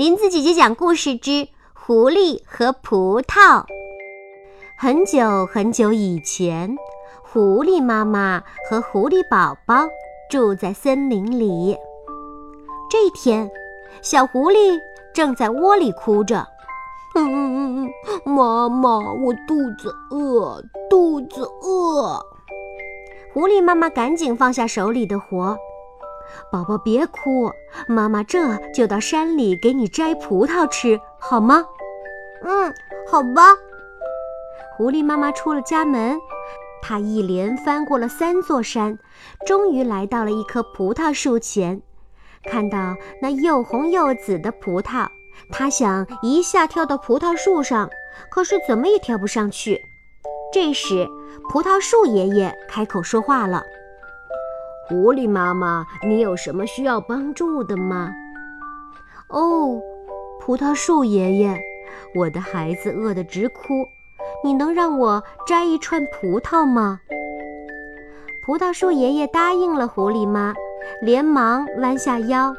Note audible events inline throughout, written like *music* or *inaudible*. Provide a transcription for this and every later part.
林子姐姐讲故事之狐狸和葡萄。很久很久以前，狐狸妈妈和狐狸宝宝住在森林里。这一天，小狐狸正在窝里哭着：“嗯嗯嗯嗯，妈妈，我肚子饿，肚子饿。”狐狸妈妈赶紧放下手里的活。宝宝别哭，妈妈这就到山里给你摘葡萄吃，好吗？嗯，好吧。狐狸妈妈出了家门，她一连翻过了三座山，终于来到了一棵葡萄树前。看到那又红又紫的葡萄，她想一下跳到葡萄树上，可是怎么也跳不上去。这时，葡萄树爷爷开口说话了。狐狸妈妈，你有什么需要帮助的吗？哦，葡萄树爷爷，我的孩子饿得直哭，你能让我摘一串葡萄吗？葡萄树爷爷答应了狐狸妈，连忙弯下腰。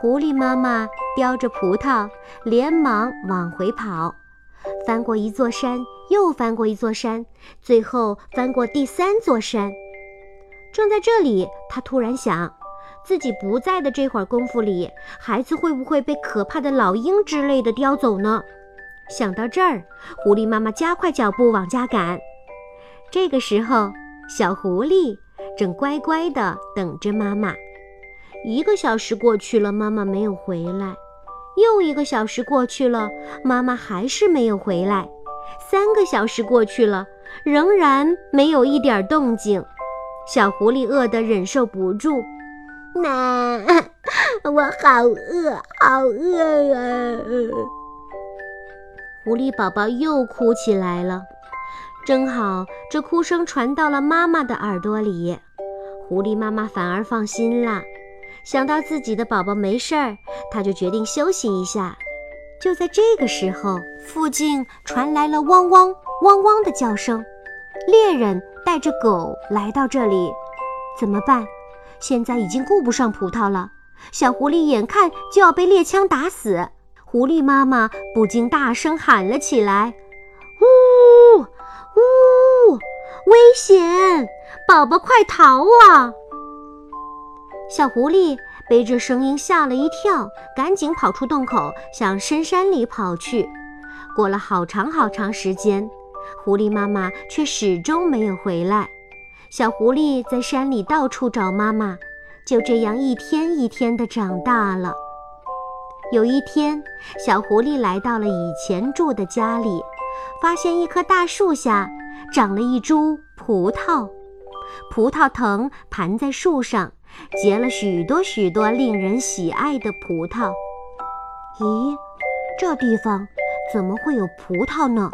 狐狸妈妈叼着葡萄，连忙往回跑，翻过一座山，又翻过一座山，最后翻过第三座山。正在这里，他突然想，自己不在的这会儿功夫里，孩子会不会被可怕的老鹰之类的叼走呢？想到这儿，狐狸妈妈加快脚步往家赶。这个时候，小狐狸正乖乖地等着妈妈。一个小时过去了，妈妈没有回来；又一个小时过去了，妈妈还是没有回来；三个小时过去了，仍然没有一点动静。小狐狸饿得忍受不住，那 *laughs* 我好饿，好饿啊！狐狸宝宝又哭起来了。正好这哭声传到了妈妈的耳朵里，狐狸妈妈反而放心了。想到自己的宝宝没事儿，她就决定休息一下。就在这个时候，附近传来了汪汪汪汪的叫声。猎人带着狗来到这里，怎么办？现在已经顾不上葡萄了。小狐狸眼看就要被猎枪打死，狐狸妈妈不禁大声喊了起来：“呜呜，危险！宝宝快逃啊！”小狐狸被这声音吓了一跳，赶紧跑出洞口，向深山里跑去。过了好长好长时间。狐狸妈妈却始终没有回来。小狐狸在山里到处找妈妈，就这样一天一天的长大了。有一天，小狐狸来到了以前住的家里，发现一棵大树下长了一株葡萄，葡萄藤盘在树上，结了许多许多令人喜爱的葡萄。咦，这地方怎么会有葡萄呢？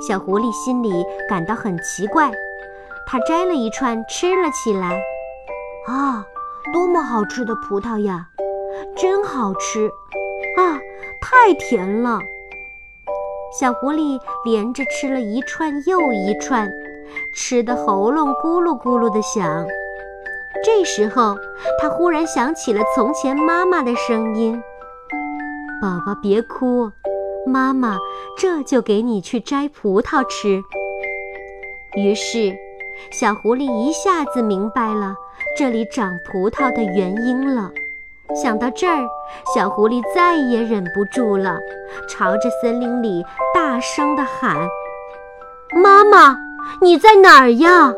小狐狸心里感到很奇怪，它摘了一串吃了起来。啊，多么好吃的葡萄呀！真好吃啊，太甜了。小狐狸连着吃了一串又一串，吃的喉咙咕噜咕噜的响。这时候，它忽然想起了从前妈妈的声音：“宝宝，别哭。”妈妈，这就给你去摘葡萄吃。于是，小狐狸一下子明白了这里长葡萄的原因了。想到这儿，小狐狸再也忍不住了，朝着森林里大声地喊：“妈妈，你在哪儿呀？”